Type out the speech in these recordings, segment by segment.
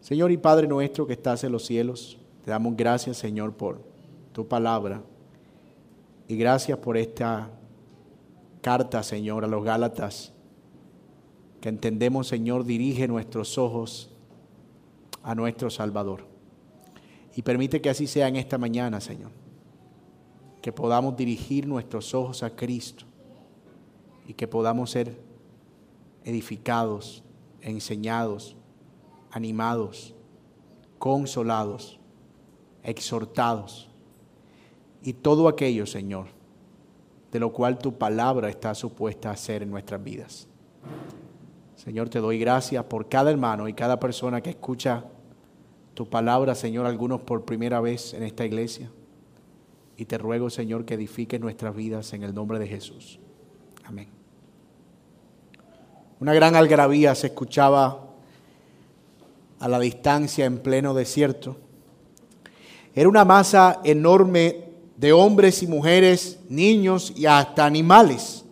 Señor y Padre nuestro que estás en los cielos, te damos gracias, Señor, por tu palabra y gracias por esta carta, Señor, a los Gálatas, que entendemos, Señor, dirige nuestros ojos a nuestro Salvador. Y permite que así sea en esta mañana, Señor, que podamos dirigir nuestros ojos a Cristo y que podamos ser edificados, enseñados, animados, consolados, exhortados y todo aquello, Señor, de lo cual tu palabra está supuesta a hacer en nuestras vidas. Señor, te doy gracias por cada hermano y cada persona que escucha tu palabra, Señor, algunos por primera vez en esta iglesia. Y te ruego, Señor, que edifiques nuestras vidas en el nombre de Jesús. Amén. Una gran algarabía se escuchaba a la distancia en pleno desierto. Era una masa enorme de hombres y mujeres, niños y hasta animales.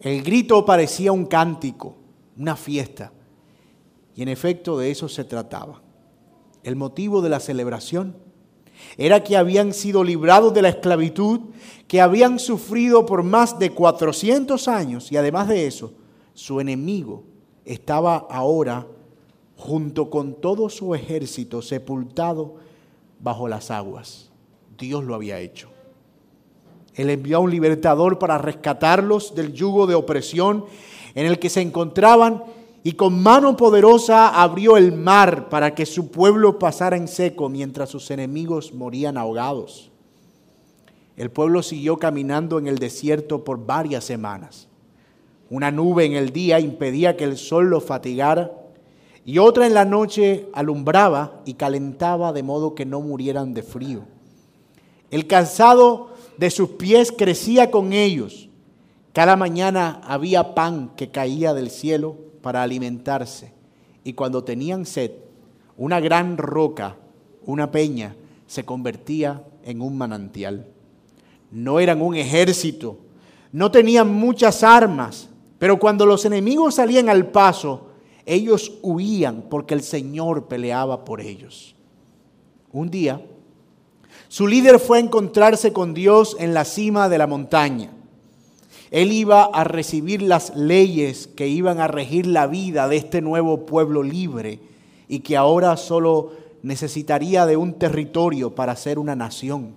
El grito parecía un cántico, una fiesta. Y en efecto de eso se trataba. El motivo de la celebración era que habían sido librados de la esclavitud, que habían sufrido por más de 400 años y además de eso, su enemigo estaba ahora junto con todo su ejército sepultado bajo las aguas. Dios lo había hecho. Él envió a un libertador para rescatarlos del yugo de opresión en el que se encontraban y con mano poderosa abrió el mar para que su pueblo pasara en seco mientras sus enemigos morían ahogados. El pueblo siguió caminando en el desierto por varias semanas. Una nube en el día impedía que el sol lo fatigara y otra en la noche alumbraba y calentaba de modo que no murieran de frío. El cansado de sus pies crecía con ellos. Cada mañana había pan que caía del cielo para alimentarse. Y cuando tenían sed, una gran roca, una peña, se convertía en un manantial. No eran un ejército, no tenían muchas armas, pero cuando los enemigos salían al paso, ellos huían porque el Señor peleaba por ellos. Un día, su líder fue a encontrarse con Dios en la cima de la montaña. Él iba a recibir las leyes que iban a regir la vida de este nuevo pueblo libre y que ahora solo necesitaría de un territorio para ser una nación.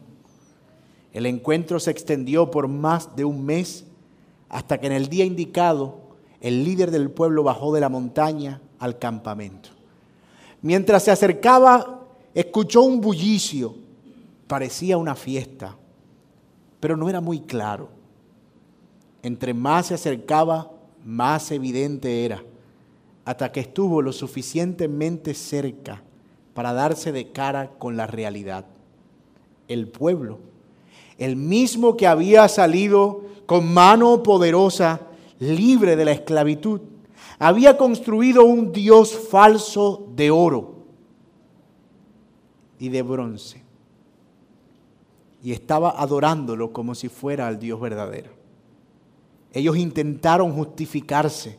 El encuentro se extendió por más de un mes hasta que en el día indicado el líder del pueblo bajó de la montaña al campamento. Mientras se acercaba, escuchó un bullicio parecía una fiesta, pero no era muy claro. Entre más se acercaba, más evidente era, hasta que estuvo lo suficientemente cerca para darse de cara con la realidad. El pueblo, el mismo que había salido con mano poderosa, libre de la esclavitud, había construido un dios falso de oro y de bronce y estaba adorándolo como si fuera al Dios verdadero. Ellos intentaron justificarse.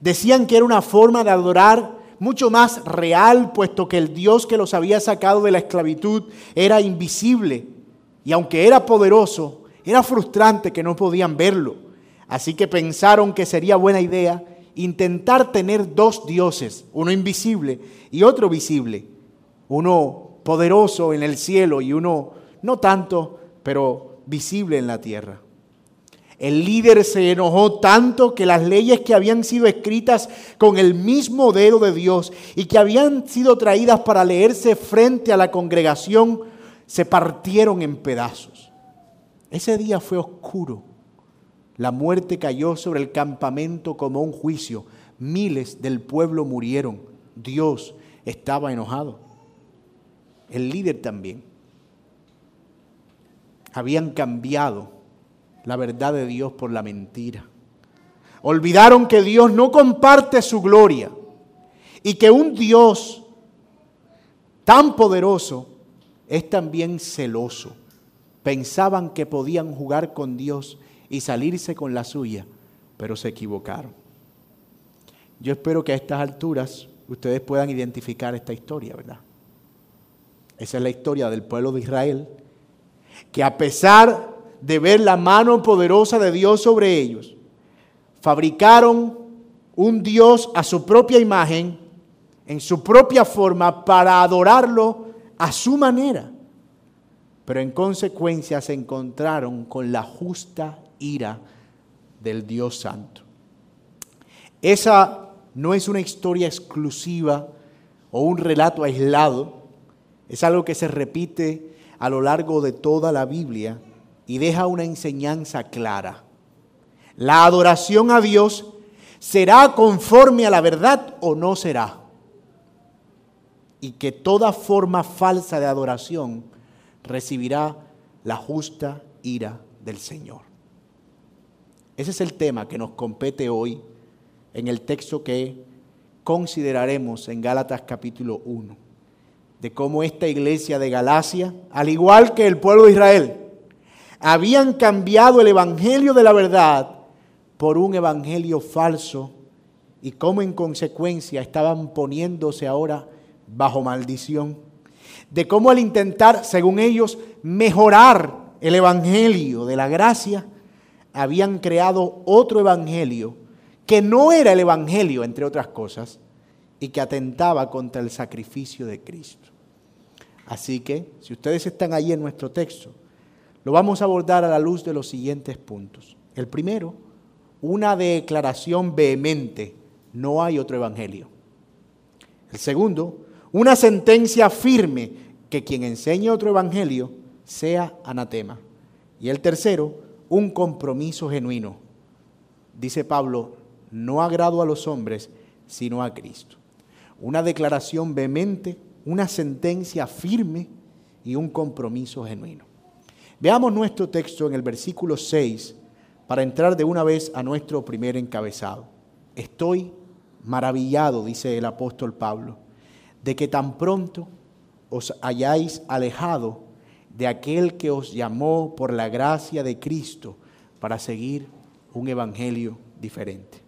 Decían que era una forma de adorar mucho más real, puesto que el Dios que los había sacado de la esclavitud era invisible. Y aunque era poderoso, era frustrante que no podían verlo. Así que pensaron que sería buena idea intentar tener dos dioses, uno invisible y otro visible. Uno poderoso en el cielo y uno no tanto, pero visible en la tierra. El líder se enojó tanto que las leyes que habían sido escritas con el mismo dedo de Dios y que habían sido traídas para leerse frente a la congregación se partieron en pedazos. Ese día fue oscuro. La muerte cayó sobre el campamento como un juicio. Miles del pueblo murieron. Dios estaba enojado. El líder también habían cambiado la verdad de Dios por la mentira. Olvidaron que Dios no comparte su gloria y que un Dios tan poderoso es también celoso. Pensaban que podían jugar con Dios y salirse con la suya, pero se equivocaron. Yo espero que a estas alturas ustedes puedan identificar esta historia, ¿verdad? Esa es la historia del pueblo de Israel, que a pesar de ver la mano poderosa de Dios sobre ellos, fabricaron un Dios a su propia imagen, en su propia forma, para adorarlo a su manera. Pero en consecuencia se encontraron con la justa ira del Dios Santo. Esa no es una historia exclusiva o un relato aislado, es algo que se repite a lo largo de toda la Biblia y deja una enseñanza clara. La adoración a Dios será conforme a la verdad o no será. Y que toda forma falsa de adoración recibirá la justa ira del Señor. Ese es el tema que nos compete hoy en el texto que consideraremos en Gálatas capítulo 1, de cómo esta iglesia de Galacia, al igual que el pueblo de Israel, habían cambiado el evangelio de la verdad por un evangelio falso y cómo en consecuencia estaban poniéndose ahora bajo maldición. De cómo al intentar, según ellos, mejorar el evangelio de la gracia, habían creado otro evangelio que no era el Evangelio, entre otras cosas, y que atentaba contra el sacrificio de Cristo. Así que, si ustedes están ahí en nuestro texto, lo vamos a abordar a la luz de los siguientes puntos. El primero, una declaración vehemente, no hay otro Evangelio. El segundo, una sentencia firme, que quien enseñe otro Evangelio sea anatema. Y el tercero, un compromiso genuino. Dice Pablo, no agrado a los hombres, sino a Cristo. Una declaración vehemente, una sentencia firme y un compromiso genuino. Veamos nuestro texto en el versículo 6 para entrar de una vez a nuestro primer encabezado. Estoy maravillado, dice el apóstol Pablo, de que tan pronto os hayáis alejado de aquel que os llamó por la gracia de Cristo para seguir un evangelio diferente.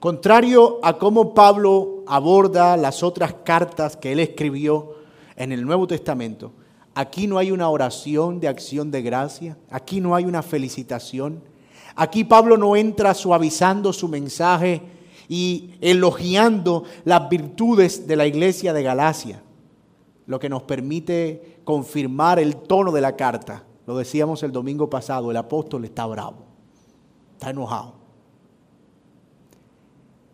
Contrario a cómo Pablo aborda las otras cartas que él escribió en el Nuevo Testamento, aquí no hay una oración de acción de gracia, aquí no hay una felicitación, aquí Pablo no entra suavizando su mensaje y elogiando las virtudes de la iglesia de Galacia, lo que nos permite confirmar el tono de la carta. Lo decíamos el domingo pasado, el apóstol está bravo, está enojado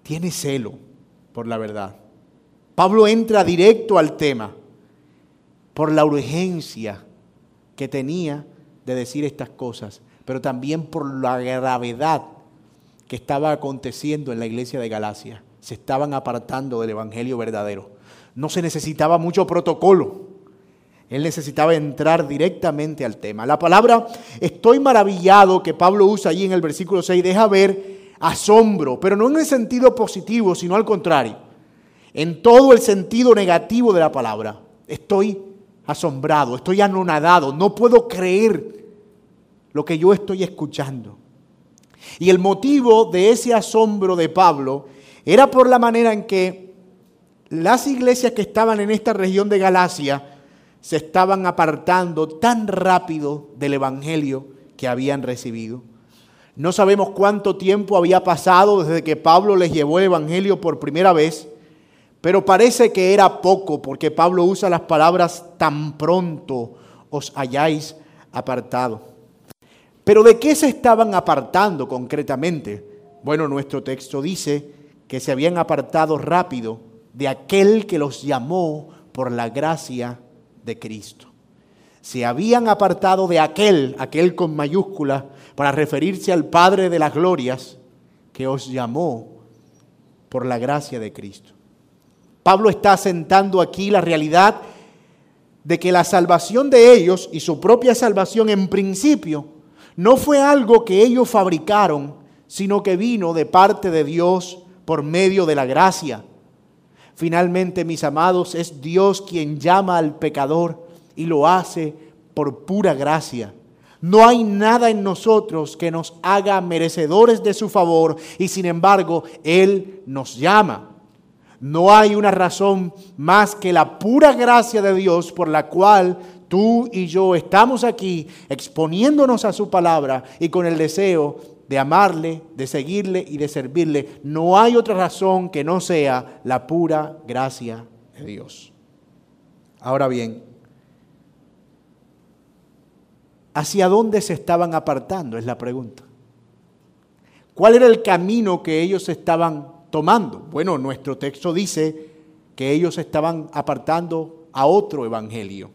tiene celo por la verdad. Pablo entra directo al tema por la urgencia que tenía de decir estas cosas, pero también por la gravedad que estaba aconteciendo en la iglesia de Galacia. Se estaban apartando del Evangelio verdadero. No se necesitaba mucho protocolo. Él necesitaba entrar directamente al tema. La palabra estoy maravillado que Pablo usa allí en el versículo 6 deja ver asombro, pero no en el sentido positivo, sino al contrario, en todo el sentido negativo de la palabra. Estoy asombrado, estoy anonadado, no puedo creer lo que yo estoy escuchando. Y el motivo de ese asombro de Pablo era por la manera en que las iglesias que estaban en esta región de Galacia se estaban apartando tan rápido del Evangelio que habían recibido. No sabemos cuánto tiempo había pasado desde que Pablo les llevó el Evangelio por primera vez, pero parece que era poco porque Pablo usa las palabras tan pronto os hayáis apartado. Pero ¿de qué se estaban apartando concretamente? Bueno, nuestro texto dice que se habían apartado rápido de aquel que los llamó por la gracia de Cristo. Se habían apartado de aquel, aquel con mayúscula, para referirse al Padre de las Glorias que os llamó por la gracia de Cristo. Pablo está asentando aquí la realidad de que la salvación de ellos y su propia salvación en principio no fue algo que ellos fabricaron, sino que vino de parte de Dios por medio de la gracia. Finalmente, mis amados, es Dios quien llama al pecador y lo hace por pura gracia. No hay nada en nosotros que nos haga merecedores de su favor y sin embargo Él nos llama. No hay una razón más que la pura gracia de Dios por la cual tú y yo estamos aquí exponiéndonos a su palabra y con el deseo de amarle, de seguirle y de servirle. No hay otra razón que no sea la pura gracia de Dios. Ahora bien, ¿hacia dónde se estaban apartando? Es la pregunta. ¿Cuál era el camino que ellos estaban tomando? Bueno, nuestro texto dice que ellos estaban apartando a otro evangelio,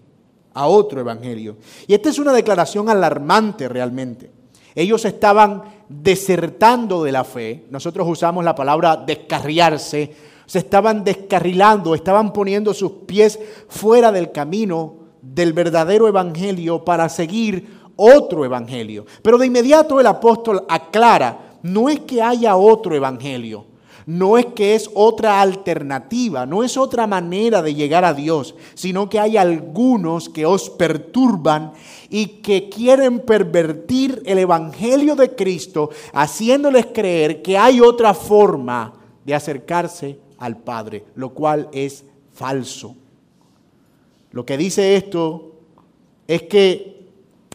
a otro evangelio. Y esta es una declaración alarmante realmente. Ellos estaban desertando de la fe. Nosotros usamos la palabra descarriarse. Se estaban descarrilando, estaban poniendo sus pies fuera del camino del verdadero evangelio para seguir otro evangelio. Pero de inmediato el apóstol aclara no es que haya otro evangelio, no es que es otra alternativa, no es otra manera de llegar a Dios, sino que hay algunos que os perturban y que quieren pervertir el evangelio de Cristo, haciéndoles creer que hay otra forma de acercarse al Padre, lo cual es falso. Lo que dice esto es que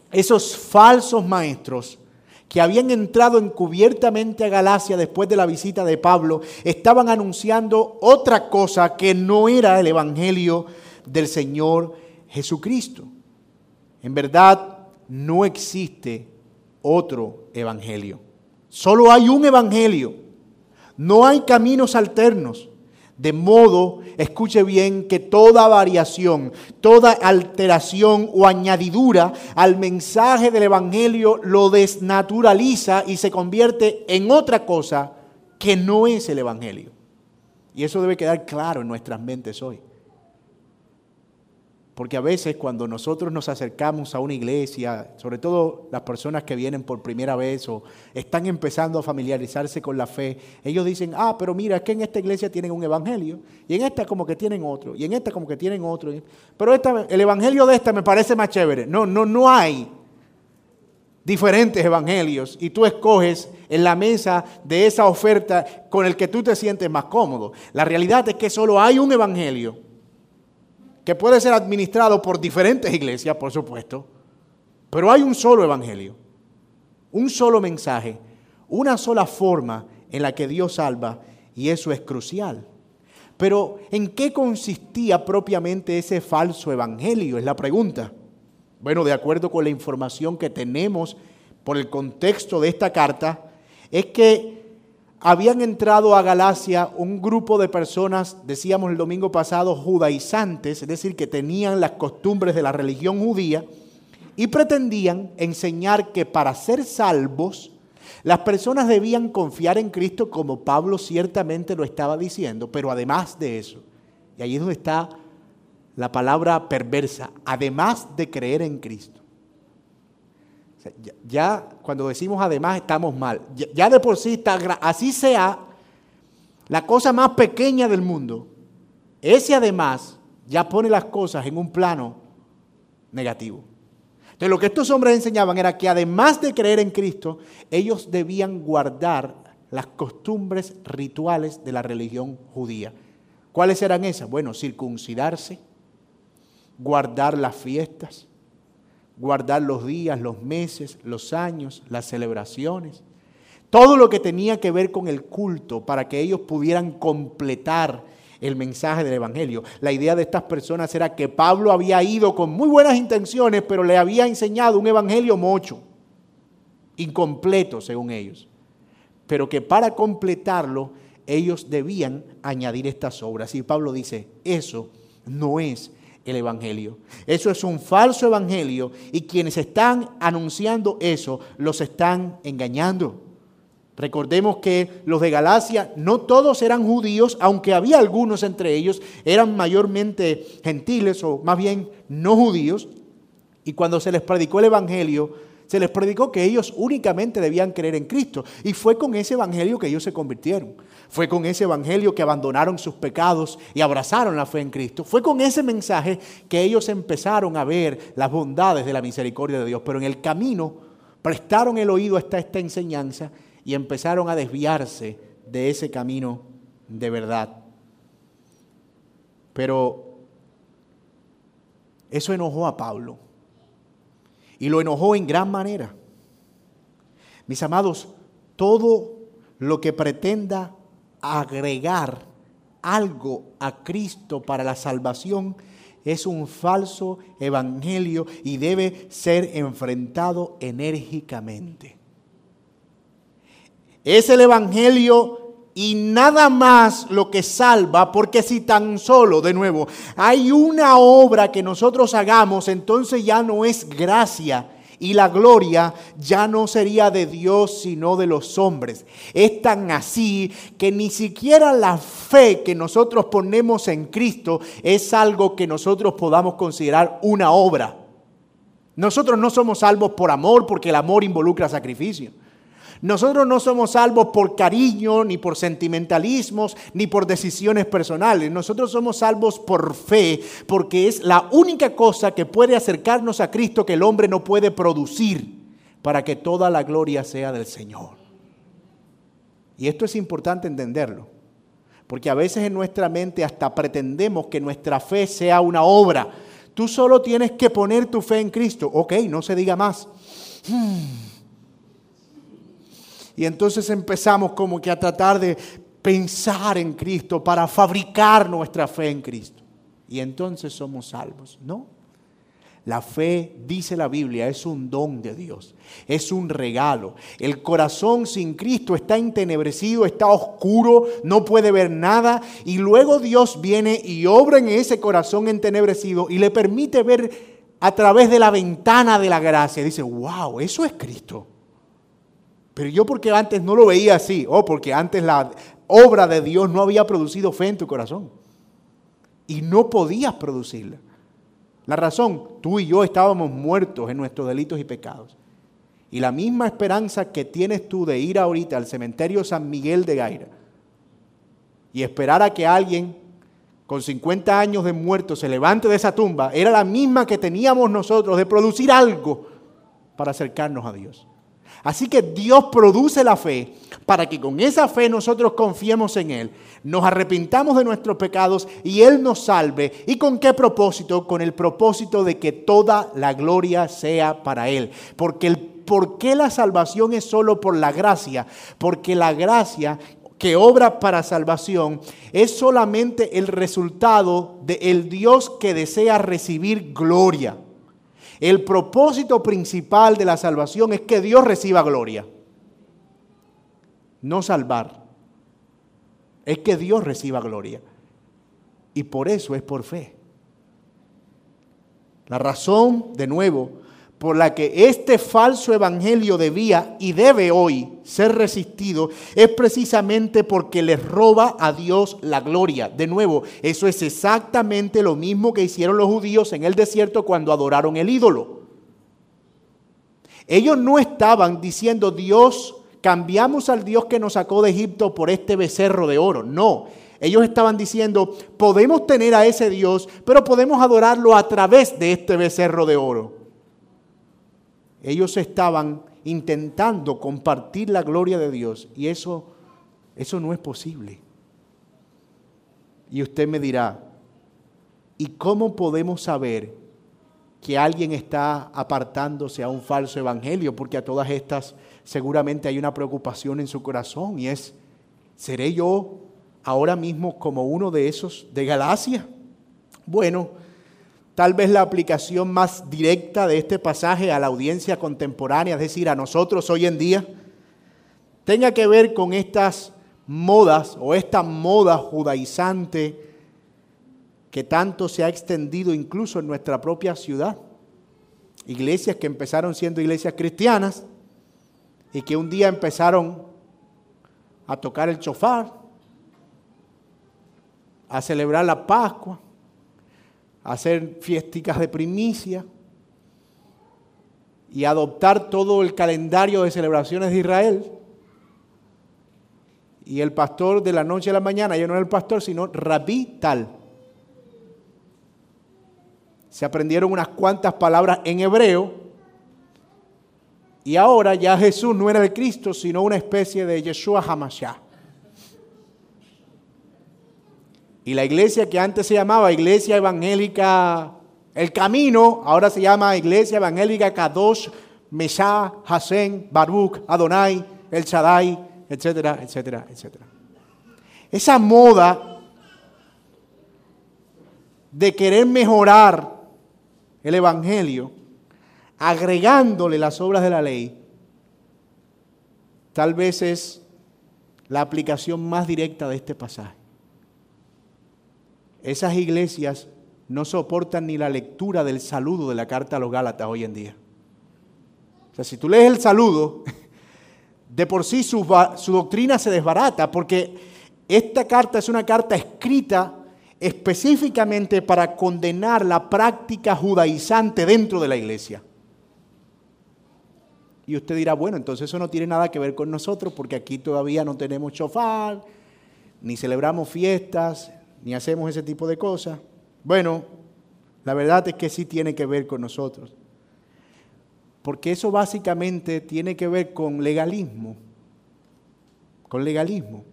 esos falsos maestros que habían entrado encubiertamente a Galacia después de la visita de Pablo, estaban anunciando otra cosa que no era el Evangelio del Señor Jesucristo. En verdad, no existe otro Evangelio. Solo hay un Evangelio. No hay caminos alternos. De modo, escuche bien, que toda variación, toda alteración o añadidura al mensaje del Evangelio lo desnaturaliza y se convierte en otra cosa que no es el Evangelio. Y eso debe quedar claro en nuestras mentes hoy. Porque a veces cuando nosotros nos acercamos a una iglesia, sobre todo las personas que vienen por primera vez o están empezando a familiarizarse con la fe, ellos dicen, ah, pero mira, es que en esta iglesia tienen un evangelio, y en esta como que tienen otro, y en esta como que tienen otro. Pero esta, el evangelio de esta me parece más chévere. No, no, no hay diferentes evangelios y tú escoges en la mesa de esa oferta con el que tú te sientes más cómodo. La realidad es que solo hay un evangelio que puede ser administrado por diferentes iglesias, por supuesto, pero hay un solo evangelio, un solo mensaje, una sola forma en la que Dios salva y eso es crucial. Pero ¿en qué consistía propiamente ese falso evangelio? Es la pregunta. Bueno, de acuerdo con la información que tenemos por el contexto de esta carta, es que habían entrado a Galacia un grupo de personas, decíamos el domingo pasado, judaizantes, es decir, que tenían las costumbres de la religión judía y pretendían enseñar que para ser salvos, las personas debían confiar en Cristo como Pablo ciertamente lo estaba diciendo, pero además de eso, y ahí es donde está la palabra perversa, además de creer en Cristo. Ya cuando decimos además estamos mal. Ya de por sí está, así sea la cosa más pequeña del mundo, ese además ya pone las cosas en un plano negativo. Entonces lo que estos hombres enseñaban era que además de creer en Cristo, ellos debían guardar las costumbres rituales de la religión judía. ¿Cuáles eran esas? Bueno, circuncidarse, guardar las fiestas, guardar los días, los meses, los años, las celebraciones, todo lo que tenía que ver con el culto para que ellos pudieran completar el mensaje del Evangelio. La idea de estas personas era que Pablo había ido con muy buenas intenciones, pero le había enseñado un Evangelio mocho, incompleto según ellos, pero que para completarlo ellos debían añadir estas obras. Y Pablo dice, eso no es el Evangelio. Eso es un falso Evangelio y quienes están anunciando eso los están engañando. Recordemos que los de Galacia no todos eran judíos, aunque había algunos entre ellos, eran mayormente gentiles o más bien no judíos. Y cuando se les predicó el Evangelio, se les predicó que ellos únicamente debían creer en Cristo. Y fue con ese Evangelio que ellos se convirtieron. Fue con ese evangelio que abandonaron sus pecados y abrazaron la fe en Cristo. Fue con ese mensaje que ellos empezaron a ver las bondades de la misericordia de Dios. Pero en el camino prestaron el oído a esta, esta enseñanza y empezaron a desviarse de ese camino de verdad. Pero eso enojó a Pablo. Y lo enojó en gran manera. Mis amados, todo lo que pretenda agregar algo a Cristo para la salvación es un falso evangelio y debe ser enfrentado enérgicamente. Es el evangelio y nada más lo que salva, porque si tan solo, de nuevo, hay una obra que nosotros hagamos, entonces ya no es gracia, y la gloria ya no sería de Dios sino de los hombres. Es tan así que ni siquiera la fe que nosotros ponemos en Cristo es algo que nosotros podamos considerar una obra. Nosotros no somos salvos por amor porque el amor involucra sacrificio. Nosotros no somos salvos por cariño, ni por sentimentalismos, ni por decisiones personales. Nosotros somos salvos por fe, porque es la única cosa que puede acercarnos a Cristo que el hombre no puede producir para que toda la gloria sea del Señor. Y esto es importante entenderlo, porque a veces en nuestra mente hasta pretendemos que nuestra fe sea una obra. Tú solo tienes que poner tu fe en Cristo. Ok, no se diga más. Hmm. Y entonces empezamos como que a tratar de pensar en Cristo para fabricar nuestra fe en Cristo. Y entonces somos salvos. No. La fe, dice la Biblia, es un don de Dios, es un regalo. El corazón sin Cristo está entenebrecido, está oscuro, no puede ver nada. Y luego Dios viene y obra en ese corazón entenebrecido y le permite ver a través de la ventana de la gracia. Dice, wow, eso es Cristo. Pero yo porque antes no lo veía así, o porque antes la obra de Dios no había producido fe en tu corazón. Y no podías producirla. La razón, tú y yo estábamos muertos en nuestros delitos y pecados. Y la misma esperanza que tienes tú de ir ahorita al cementerio San Miguel de Gaira y esperar a que alguien con 50 años de muerto se levante de esa tumba, era la misma que teníamos nosotros de producir algo para acercarnos a Dios. Así que Dios produce la fe para que con esa fe nosotros confiemos en Él, nos arrepintamos de nuestros pecados y Él nos salve. ¿Y con qué propósito? Con el propósito de que toda la gloria sea para Él. Porque el la salvación es solo por la gracia, porque la gracia que obra para salvación es solamente el resultado del el Dios que desea recibir gloria. El propósito principal de la salvación es que Dios reciba gloria. No salvar. Es que Dios reciba gloria. Y por eso es por fe. La razón, de nuevo, por la que este falso evangelio debía y debe hoy ser resistido es precisamente porque les roba a Dios la gloria. De nuevo, eso es exactamente lo mismo que hicieron los judíos en el desierto cuando adoraron el ídolo. Ellos no estaban diciendo, Dios, cambiamos al Dios que nos sacó de Egipto por este becerro de oro. No, ellos estaban diciendo, podemos tener a ese Dios, pero podemos adorarlo a través de este becerro de oro. Ellos estaban intentando compartir la gloria de Dios y eso, eso no es posible. Y usted me dirá, ¿y cómo podemos saber que alguien está apartándose a un falso evangelio? Porque a todas estas seguramente hay una preocupación en su corazón y es, ¿seré yo ahora mismo como uno de esos de Galacia? Bueno, Tal vez la aplicación más directa de este pasaje a la audiencia contemporánea, es decir, a nosotros hoy en día, tenga que ver con estas modas o esta moda judaizante que tanto se ha extendido incluso en nuestra propia ciudad. Iglesias que empezaron siendo iglesias cristianas y que un día empezaron a tocar el chofar, a celebrar la Pascua, hacer fiesticas de primicia y adoptar todo el calendario de celebraciones de Israel. Y el pastor de la noche a la mañana, ya no era el pastor, sino rabí tal. Se aprendieron unas cuantas palabras en hebreo y ahora ya Jesús no era el Cristo, sino una especie de Yeshua Hamashah. Y la iglesia que antes se llamaba Iglesia Evangélica El Camino, ahora se llama Iglesia Evangélica Kadosh, Meshá, Hasén, Baruch, Adonai, El Shaddai, etcétera, etcétera, etcétera. Esa moda de querer mejorar el Evangelio, agregándole las obras de la ley, tal vez es la aplicación más directa de este pasaje. Esas iglesias no soportan ni la lectura del saludo de la carta a los Gálatas hoy en día. O sea, si tú lees el saludo, de por sí su, su doctrina se desbarata, porque esta carta es una carta escrita específicamente para condenar la práctica judaizante dentro de la iglesia. Y usted dirá, bueno, entonces eso no tiene nada que ver con nosotros porque aquí todavía no tenemos chofar, ni celebramos fiestas, ni hacemos ese tipo de cosas. Bueno, la verdad es que sí tiene que ver con nosotros. Porque eso básicamente tiene que ver con legalismo. Con legalismo.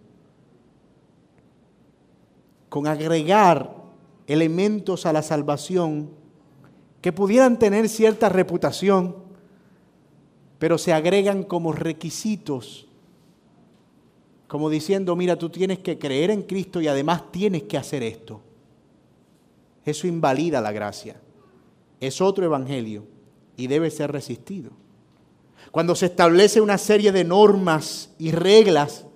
Con agregar elementos a la salvación que pudieran tener cierta reputación, pero se agregan como requisitos como diciendo, mira, tú tienes que creer en Cristo y además tienes que hacer esto. Eso invalida la gracia. Es otro evangelio y debe ser resistido. Cuando se establece una serie de normas y reglas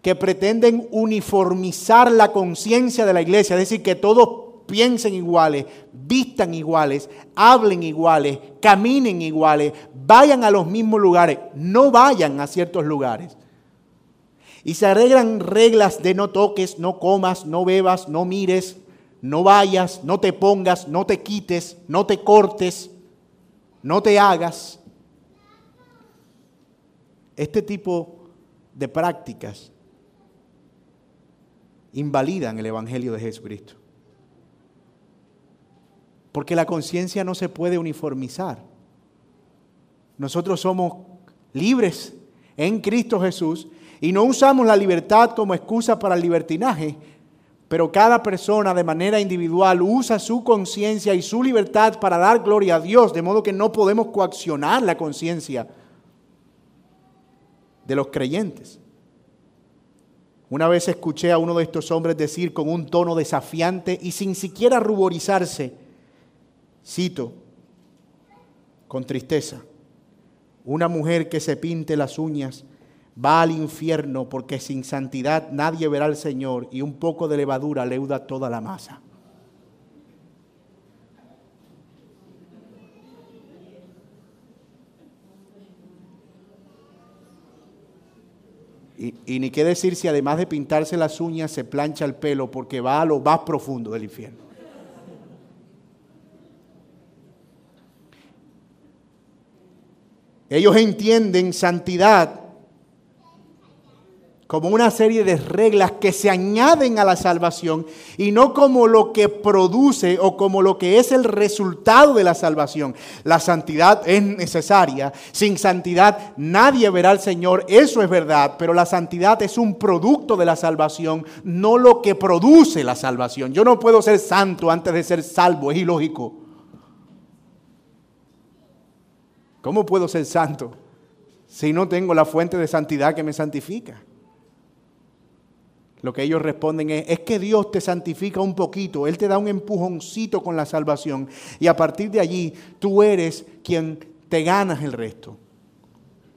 que pretenden uniformizar la conciencia de la iglesia, es decir, que todos piensen iguales, vistan iguales, hablen iguales, caminen iguales, vayan a los mismos lugares, no vayan a ciertos lugares. Y se arreglan reglas de no toques, no comas, no bebas, no mires, no vayas, no te pongas, no te quites, no te cortes, no te hagas. Este tipo de prácticas invalidan el Evangelio de Jesucristo. Porque la conciencia no se puede uniformizar. Nosotros somos libres en Cristo Jesús y no usamos la libertad como excusa para el libertinaje, pero cada persona de manera individual usa su conciencia y su libertad para dar gloria a Dios, de modo que no podemos coaccionar la conciencia de los creyentes. Una vez escuché a uno de estos hombres decir con un tono desafiante y sin siquiera ruborizarse, cito, con tristeza, una mujer que se pinte las uñas va al infierno porque sin santidad nadie verá al Señor y un poco de levadura leuda toda la masa. Y, ni qué decir si además de pintarse las uñas se plancha el pelo porque va a lo más profundo del infierno. Ellos entienden santidad como una serie de reglas que se añaden a la salvación y no como lo que produce o como lo que es el resultado de la salvación. La santidad es necesaria. Sin santidad nadie verá al Señor, eso es verdad, pero la santidad es un producto de la salvación, no lo que produce la salvación. Yo no puedo ser santo antes de ser salvo, es ilógico. ¿Cómo puedo ser santo si no tengo la fuente de santidad que me santifica? Lo que ellos responden es, es que Dios te santifica un poquito, Él te da un empujoncito con la salvación y a partir de allí tú eres quien te ganas el resto,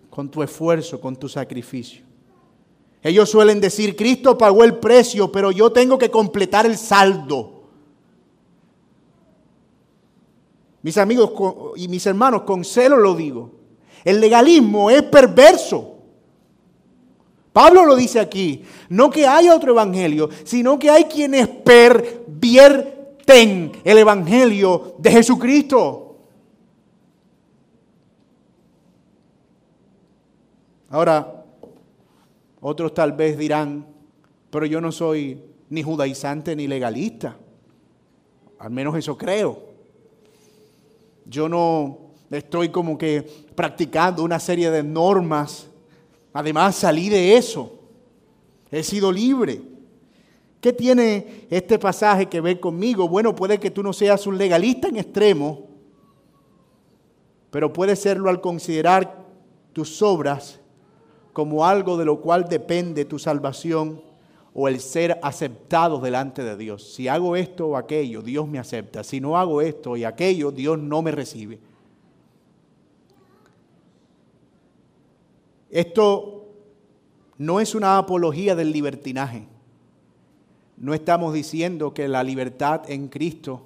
con tu esfuerzo, con tu sacrificio. Ellos suelen decir, Cristo pagó el precio, pero yo tengo que completar el saldo. Mis amigos y mis hermanos, con celo lo digo, el legalismo es perverso. Pablo lo dice aquí, no que haya otro evangelio, sino que hay quienes pervierten el evangelio de Jesucristo. Ahora, otros tal vez dirán, pero yo no soy ni judaizante ni legalista. Al menos eso creo. Yo no estoy como que practicando una serie de normas Además salí de eso. He sido libre. ¿Qué tiene este pasaje que ver conmigo? Bueno, puede que tú no seas un legalista en extremo, pero puede serlo al considerar tus obras como algo de lo cual depende tu salvación o el ser aceptado delante de Dios. Si hago esto o aquello, Dios me acepta. Si no hago esto y aquello, Dios no me recibe. Esto no es una apología del libertinaje. No estamos diciendo que la libertad en Cristo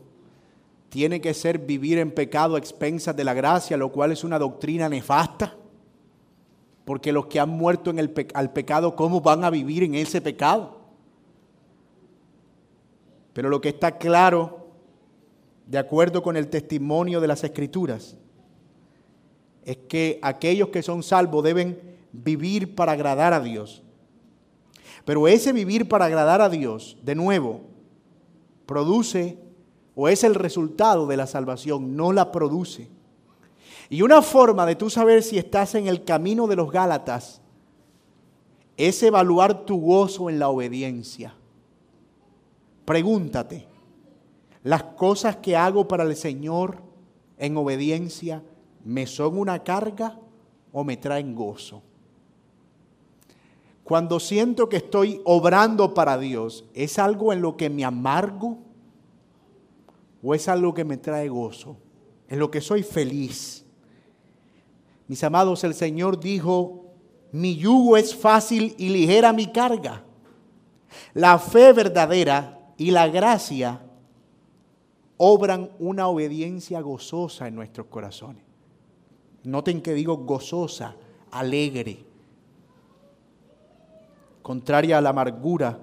tiene que ser vivir en pecado a expensas de la gracia, lo cual es una doctrina nefasta. Porque los que han muerto en el al pecado, ¿cómo van a vivir en ese pecado? Pero lo que está claro, de acuerdo con el testimonio de las Escrituras, es que aquellos que son salvos deben vivir para agradar a Dios. Pero ese vivir para agradar a Dios, de nuevo, produce o es el resultado de la salvación, no la produce. Y una forma de tú saber si estás en el camino de los Gálatas es evaluar tu gozo en la obediencia. Pregúntate, ¿las cosas que hago para el Señor en obediencia me son una carga o me traen gozo? Cuando siento que estoy obrando para Dios, ¿es algo en lo que me amargo o es algo que me trae gozo? En lo que soy feliz. Mis amados, el Señor dijo, mi yugo es fácil y ligera mi carga. La fe verdadera y la gracia obran una obediencia gozosa en nuestros corazones. Noten que digo gozosa, alegre contraria a la amargura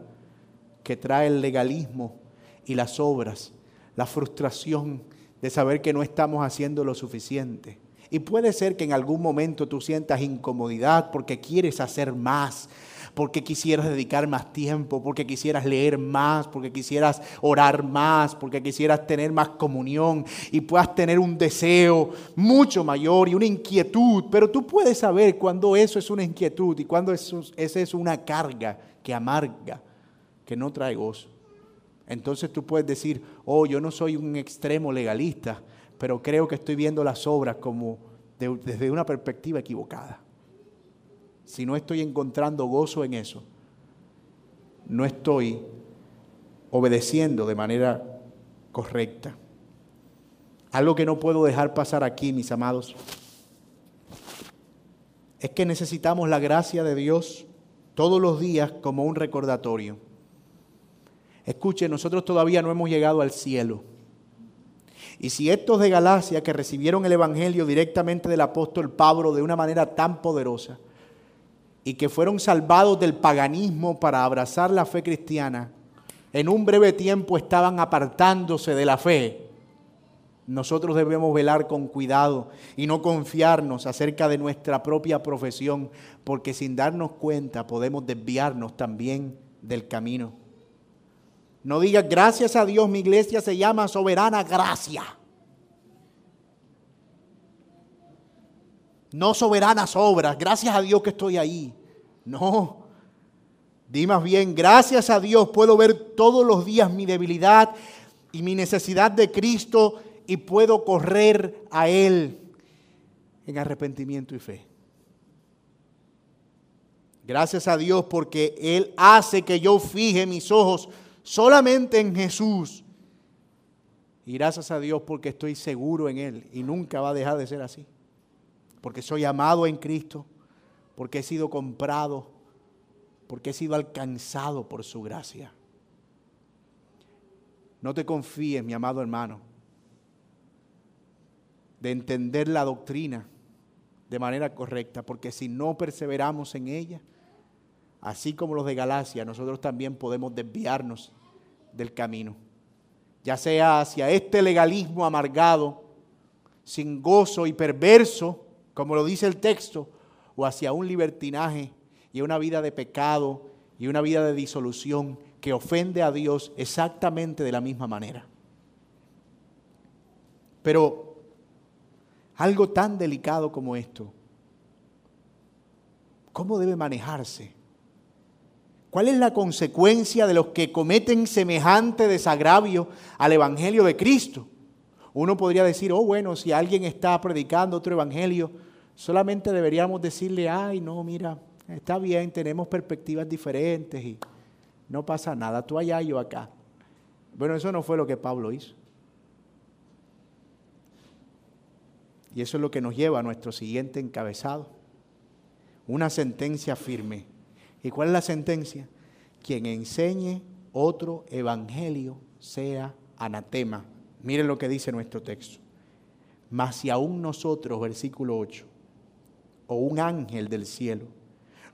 que trae el legalismo y las obras, la frustración de saber que no estamos haciendo lo suficiente. Y puede ser que en algún momento tú sientas incomodidad porque quieres hacer más, porque quisieras dedicar más tiempo, porque quisieras leer más, porque quisieras orar más, porque quisieras tener más comunión y puedas tener un deseo mucho mayor y una inquietud. Pero tú puedes saber cuando eso es una inquietud y cuando eso, esa es una carga que amarga, que no trae gozo. Entonces tú puedes decir, oh, yo no soy un extremo legalista, pero creo que estoy viendo las obras como desde una perspectiva equivocada si no estoy encontrando gozo en eso, no estoy obedeciendo de manera correcta. Algo que no puedo dejar pasar aquí, mis amados, es que necesitamos la gracia de Dios todos los días como un recordatorio. Escuche, nosotros todavía no hemos llegado al cielo. Y si estos de Galacia que recibieron el Evangelio directamente del apóstol Pablo de una manera tan poderosa, y que fueron salvados del paganismo para abrazar la fe cristiana, en un breve tiempo estaban apartándose de la fe. Nosotros debemos velar con cuidado y no confiarnos acerca de nuestra propia profesión, porque sin darnos cuenta podemos desviarnos también del camino. No digas, gracias a Dios mi iglesia se llama soberana gracia. No soberanas obras, gracias a Dios que estoy ahí. No, di más bien, gracias a Dios puedo ver todos los días mi debilidad y mi necesidad de Cristo y puedo correr a Él en arrepentimiento y fe. Gracias a Dios porque Él hace que yo fije mis ojos solamente en Jesús. Y gracias a Dios porque estoy seguro en Él y nunca va a dejar de ser así porque soy amado en Cristo, porque he sido comprado, porque he sido alcanzado por su gracia. No te confíes, mi amado hermano, de entender la doctrina de manera correcta, porque si no perseveramos en ella, así como los de Galacia, nosotros también podemos desviarnos del camino, ya sea hacia este legalismo amargado, sin gozo y perverso, como lo dice el texto, o hacia un libertinaje y una vida de pecado y una vida de disolución que ofende a Dios exactamente de la misma manera. Pero algo tan delicado como esto, ¿cómo debe manejarse? ¿Cuál es la consecuencia de los que cometen semejante desagravio al Evangelio de Cristo? Uno podría decir, oh bueno, si alguien está predicando otro Evangelio, solamente deberíamos decirle, ay, no, mira, está bien, tenemos perspectivas diferentes y no pasa nada, tú allá y yo acá. Bueno, eso no fue lo que Pablo hizo. Y eso es lo que nos lleva a nuestro siguiente encabezado. Una sentencia firme. ¿Y cuál es la sentencia? Quien enseñe otro evangelio sea anatema. Miren lo que dice nuestro texto. Mas si aún nosotros, versículo 8, o un ángel del cielo,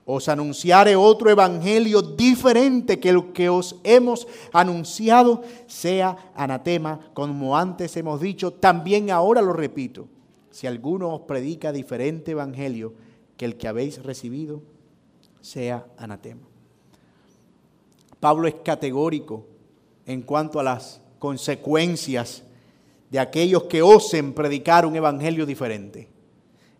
os anunciare otro evangelio diferente que el que os hemos anunciado, sea anatema, como antes hemos dicho, también ahora lo repito si alguno os predica diferente evangelio que el que habéis recibido, sea anatema. Pablo es categórico en cuanto a las consecuencias de aquellos que osen predicar un evangelio diferente.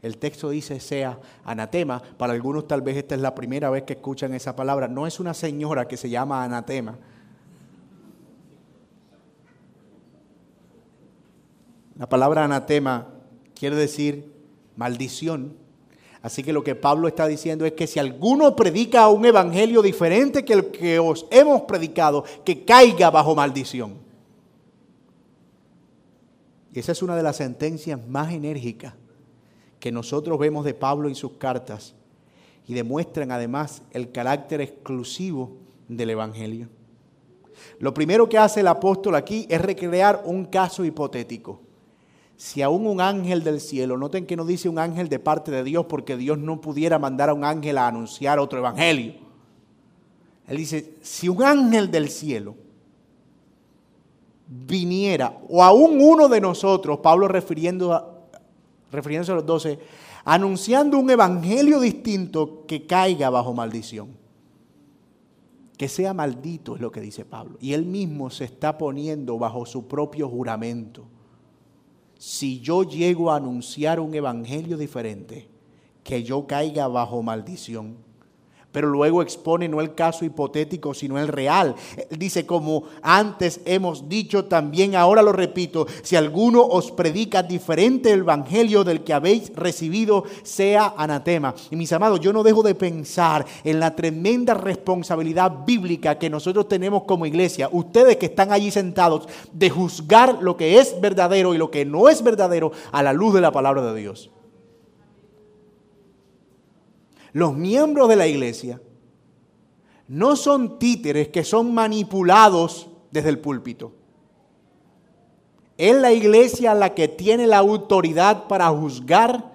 El texto dice sea anatema. Para algunos tal vez esta es la primera vez que escuchan esa palabra. No es una señora que se llama anatema. La palabra anatema quiere decir maldición. Así que lo que Pablo está diciendo es que si alguno predica un evangelio diferente que el que os hemos predicado, que caiga bajo maldición. Y esa es una de las sentencias más enérgicas que nosotros vemos de Pablo y sus cartas y demuestran además el carácter exclusivo del Evangelio. Lo primero que hace el apóstol aquí es recrear un caso hipotético si aún un ángel del cielo, noten que no dice un ángel de parte de Dios porque Dios no pudiera mandar a un ángel a anunciar otro evangelio. Él dice, si un ángel del cielo viniera, o aún uno de nosotros, Pablo refiriendo a, refiriéndose a los doce, anunciando un evangelio distinto que caiga bajo maldición. Que sea maldito es lo que dice Pablo. Y él mismo se está poniendo bajo su propio juramento si yo llego a anunciar un evangelio diferente, que yo caiga bajo maldición pero luego expone no el caso hipotético, sino el real. dice, como antes hemos dicho, también ahora lo repito, si alguno os predica diferente el evangelio del que habéis recibido, sea anatema. Y mis amados, yo no dejo de pensar en la tremenda responsabilidad bíblica que nosotros tenemos como iglesia, ustedes que están allí sentados, de juzgar lo que es verdadero y lo que no es verdadero a la luz de la palabra de Dios. Los miembros de la iglesia no son títeres que son manipulados desde el púlpito. Es la iglesia la que tiene la autoridad para juzgar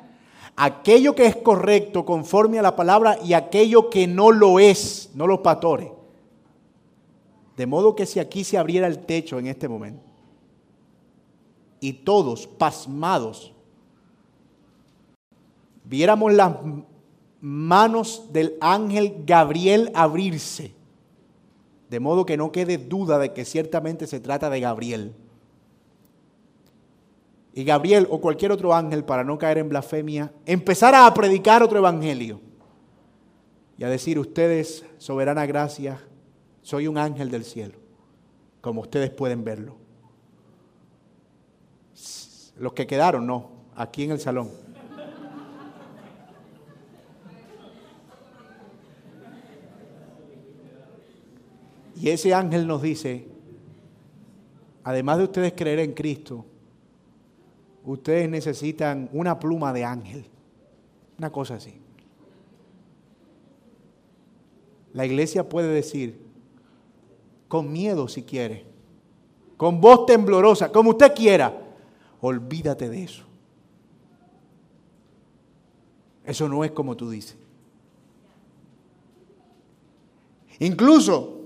aquello que es correcto conforme a la palabra y aquello que no lo es, no los pastores. De modo que si aquí se abriera el techo en este momento y todos pasmados viéramos las manos del ángel Gabriel abrirse, de modo que no quede duda de que ciertamente se trata de Gabriel. Y Gabriel o cualquier otro ángel, para no caer en blasfemia, empezara a predicar otro evangelio y a decir, ustedes, soberana gracia, soy un ángel del cielo, como ustedes pueden verlo. Los que quedaron, no, aquí en el salón. Y ese ángel nos dice, además de ustedes creer en Cristo, ustedes necesitan una pluma de ángel. Una cosa así. La iglesia puede decir, con miedo si quiere, con voz temblorosa, como usted quiera, olvídate de eso. Eso no es como tú dices. Incluso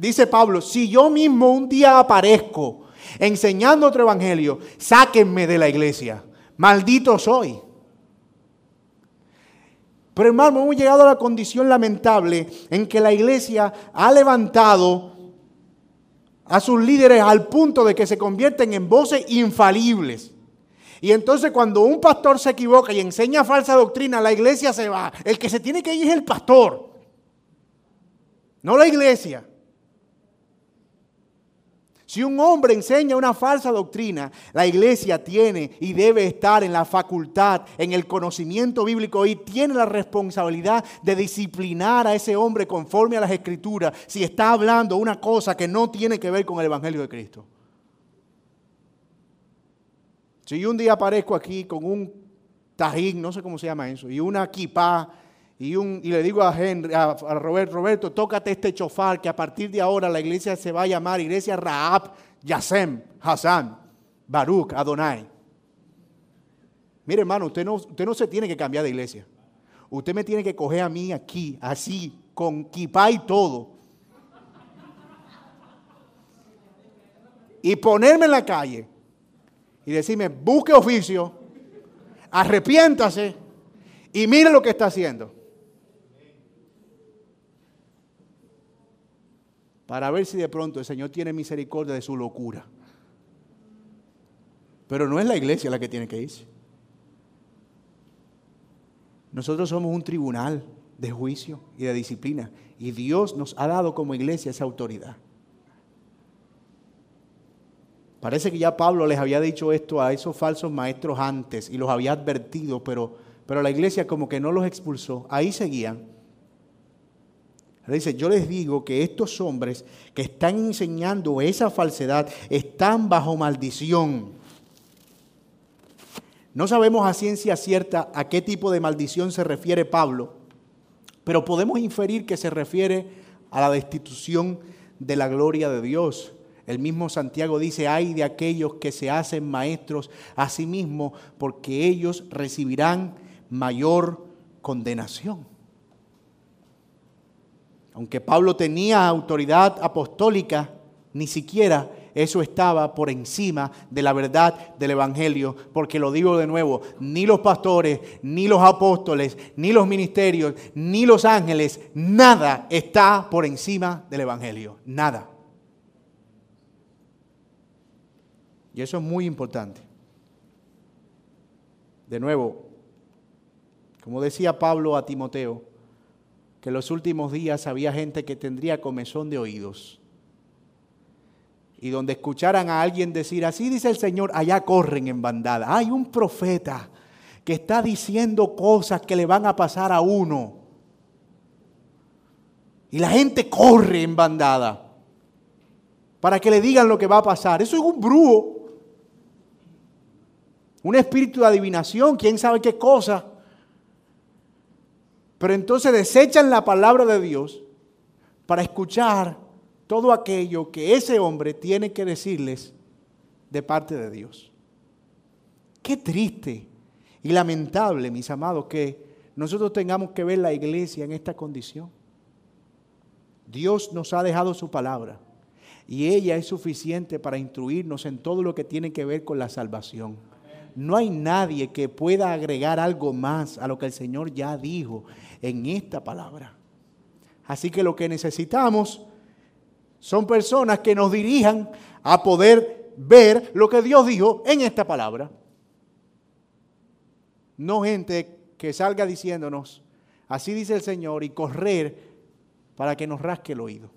dice Pablo, si yo mismo un día aparezco enseñando otro evangelio, sáquenme de la iglesia. Maldito soy. Pero hermano, hemos llegado a la condición lamentable en que la iglesia ha levantado a sus líderes al punto de que se convierten en voces infalibles. Y entonces cuando un pastor se equivoca y enseña falsa doctrina, la iglesia se va. El que se tiene que ir es el pastor. no la iglesia. Si un hombre enseña una falsa doctrina, la iglesia tiene y debe estar en la facultad, en el conocimiento bíblico y tiene la responsabilidad de disciplinar a ese hombre conforme a las escrituras si está hablando una cosa que no tiene que ver con el Evangelio de Cristo. Si yo un día aparezco aquí con un tajín, no sé cómo se llama eso, y una kipá, y, un, y le digo a, Henry, a, Roberto, Roberto, tócate este chofar, que a partir de ahora la iglesia se va a llamar Iglesia Raab, Yasem, Hassan, Baruch, Adonai. Mire hermano, usted no, usted no se tiene que cambiar de iglesia. Usted me tiene que coger a mí aquí, así, con kipá y todo. Y ponerme en la calle y decirme, busque oficio, arrepiéntase y mire lo que está haciendo. Para ver si de pronto el Señor tiene misericordia de su locura. Pero no es la iglesia la que tiene que irse. Nosotros somos un tribunal de juicio y de disciplina. Y Dios nos ha dado como iglesia esa autoridad. Parece que ya Pablo les había dicho esto a esos falsos maestros antes y los había advertido, pero, pero la iglesia como que no los expulsó. Ahí seguían. Dice, yo les digo que estos hombres que están enseñando esa falsedad están bajo maldición. No sabemos a ciencia cierta a qué tipo de maldición se refiere Pablo, pero podemos inferir que se refiere a la destitución de la gloria de Dios el mismo Santiago dice, ay de aquellos que se hacen maestros a sí mismos, porque ellos recibirán mayor condenación. Aunque Pablo tenía autoridad apostólica, ni siquiera eso estaba por encima de la verdad del Evangelio, porque lo digo de nuevo, ni los pastores, ni los apóstoles, ni los ministerios, ni los ángeles, nada está por encima del Evangelio, nada. Y eso es muy importante. De nuevo, como decía Pablo a Timoteo, que en los últimos días había gente que tendría comezón de oídos. Y donde escucharan a alguien decir, así dice el Señor, allá corren en bandada. Hay un profeta que está diciendo cosas que le van a pasar a uno. Y la gente corre en bandada para que le digan lo que va a pasar. Eso es un brujo un espíritu de adivinación, quién sabe qué cosa. Pero entonces desechan la palabra de Dios para escuchar todo aquello que ese hombre tiene que decirles de parte de Dios. Qué triste y lamentable, mis amados, que nosotros tengamos que ver la iglesia en esta condición. Dios nos ha dejado su palabra y ella es suficiente para instruirnos en todo lo que tiene que ver con la salvación no hay nadie que pueda agregar algo más a lo que el Señor ya dijo en esta palabra. Así que lo que necesitamos son personas que nos dirijan a poder ver lo que Dios dijo en esta palabra. No gente que salga diciéndonos, así dice el Señor, y correr para que nos rasque el oído.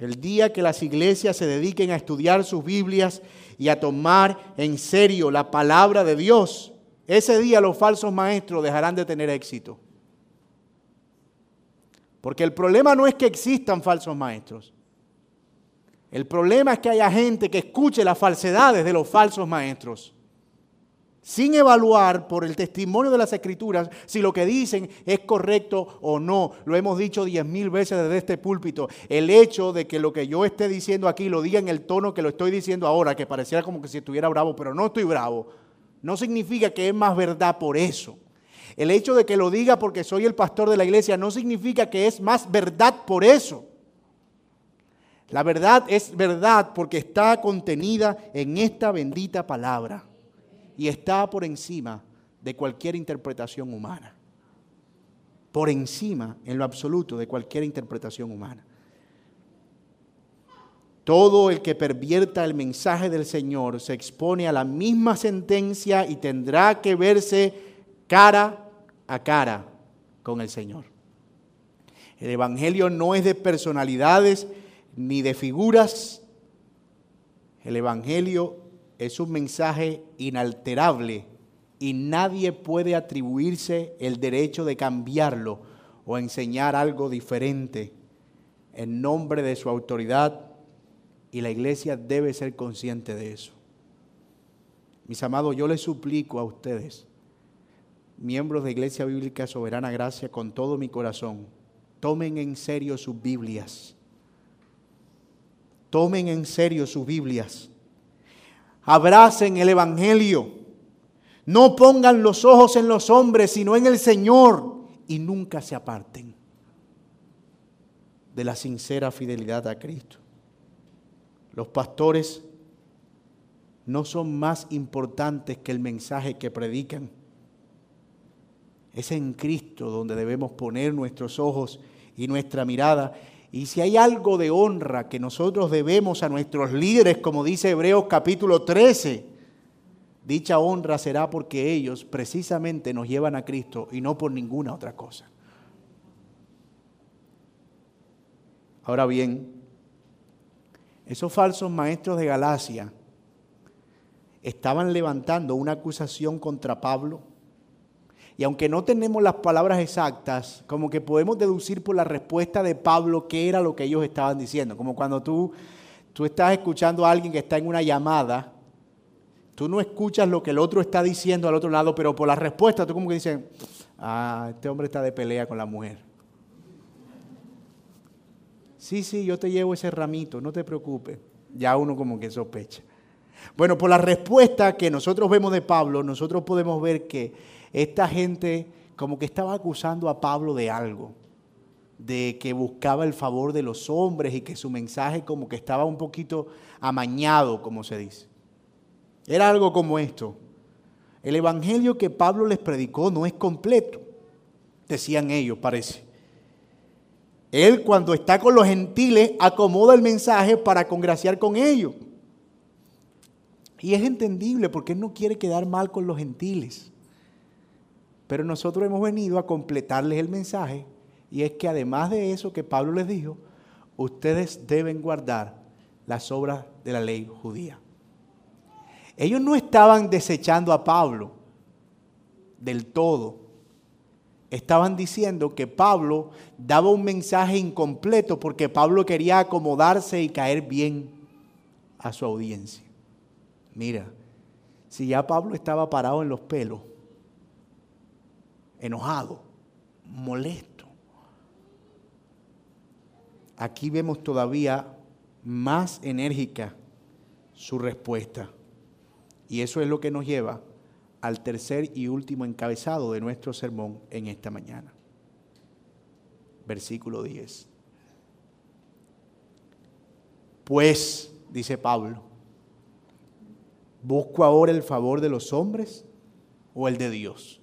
El día que las iglesias se dediquen a estudiar sus Biblias y a tomar en serio la palabra de Dios, ese día los falsos maestros dejarán de tener éxito. Porque el problema no es que existan falsos maestros. El problema es que haya gente que escuche las falsedades de los falsos maestros sin evaluar por el testimonio de las escrituras si lo que dicen es correcto o no. Lo hemos dicho diez mil veces desde este púlpito. El hecho de que lo que yo esté diciendo aquí lo diga en el tono que lo estoy diciendo ahora, que pareciera como que si estuviera bravo, pero no estoy bravo, no significa que es más verdad por eso. El hecho de que lo diga porque soy el pastor de la iglesia no significa que es más verdad por eso. La verdad es verdad porque está contenida en esta bendita palabra y está por encima de cualquier interpretación humana. Por encima, en lo absoluto, de cualquier interpretación humana. Todo el que pervierta el mensaje del Señor se expone a la misma sentencia y tendrá que verse cara a cara con el Señor. El Evangelio no es de personalidades ni de figuras. El Evangelio es un mensaje inalterable y nadie puede atribuirse el derecho de cambiarlo o enseñar algo diferente en nombre de su autoridad y la iglesia debe ser consciente de eso. Mis amados, yo les suplico a ustedes, miembros de Iglesia Bíblica Soberana Gracia, con todo mi corazón, tomen en serio sus Biblias. Tomen en serio sus Biblias. Abracen el Evangelio. No pongan los ojos en los hombres, sino en el Señor. Y nunca se aparten de la sincera fidelidad a Cristo. Los pastores no son más importantes que el mensaje que predican. Es en Cristo donde debemos poner nuestros ojos y nuestra mirada. Y si hay algo de honra que nosotros debemos a nuestros líderes, como dice Hebreos capítulo 13, dicha honra será porque ellos precisamente nos llevan a Cristo y no por ninguna otra cosa. Ahora bien, esos falsos maestros de Galacia estaban levantando una acusación contra Pablo. Y aunque no tenemos las palabras exactas, como que podemos deducir por la respuesta de Pablo qué era lo que ellos estaban diciendo. Como cuando tú, tú estás escuchando a alguien que está en una llamada, tú no escuchas lo que el otro está diciendo al otro lado, pero por la respuesta tú como que dices, ah, este hombre está de pelea con la mujer. Sí, sí, yo te llevo ese ramito, no te preocupes. Ya uno como que sospecha. Bueno, por la respuesta que nosotros vemos de Pablo, nosotros podemos ver que esta gente como que estaba acusando a Pablo de algo, de que buscaba el favor de los hombres y que su mensaje como que estaba un poquito amañado, como se dice. Era algo como esto. El evangelio que Pablo les predicó no es completo, decían ellos, parece. Él cuando está con los gentiles acomoda el mensaje para congraciar con ellos. Y es entendible porque Él no quiere quedar mal con los gentiles. Pero nosotros hemos venido a completarles el mensaje y es que además de eso que Pablo les dijo, ustedes deben guardar las obras de la ley judía. Ellos no estaban desechando a Pablo del todo. Estaban diciendo que Pablo daba un mensaje incompleto porque Pablo quería acomodarse y caer bien a su audiencia. Mira, si ya Pablo estaba parado en los pelos, enojado, molesto, aquí vemos todavía más enérgica su respuesta. Y eso es lo que nos lleva al tercer y último encabezado de nuestro sermón en esta mañana. Versículo 10. Pues, dice Pablo, ¿Busco ahora el favor de los hombres o el de Dios?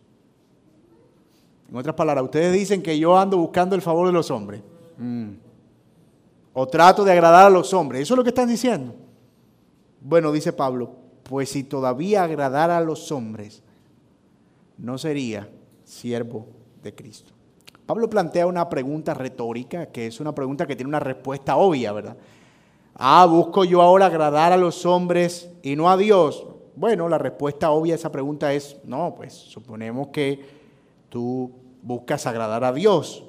En otras palabras, ustedes dicen que yo ando buscando el favor de los hombres. Mm. O trato de agradar a los hombres. ¿Eso es lo que están diciendo? Bueno, dice Pablo, pues si todavía agradara a los hombres, no sería siervo de Cristo. Pablo plantea una pregunta retórica, que es una pregunta que tiene una respuesta obvia, ¿verdad? Ah, busco yo ahora agradar a los hombres y no a Dios. Bueno, la respuesta obvia a esa pregunta es, no, pues suponemos que tú buscas agradar a Dios.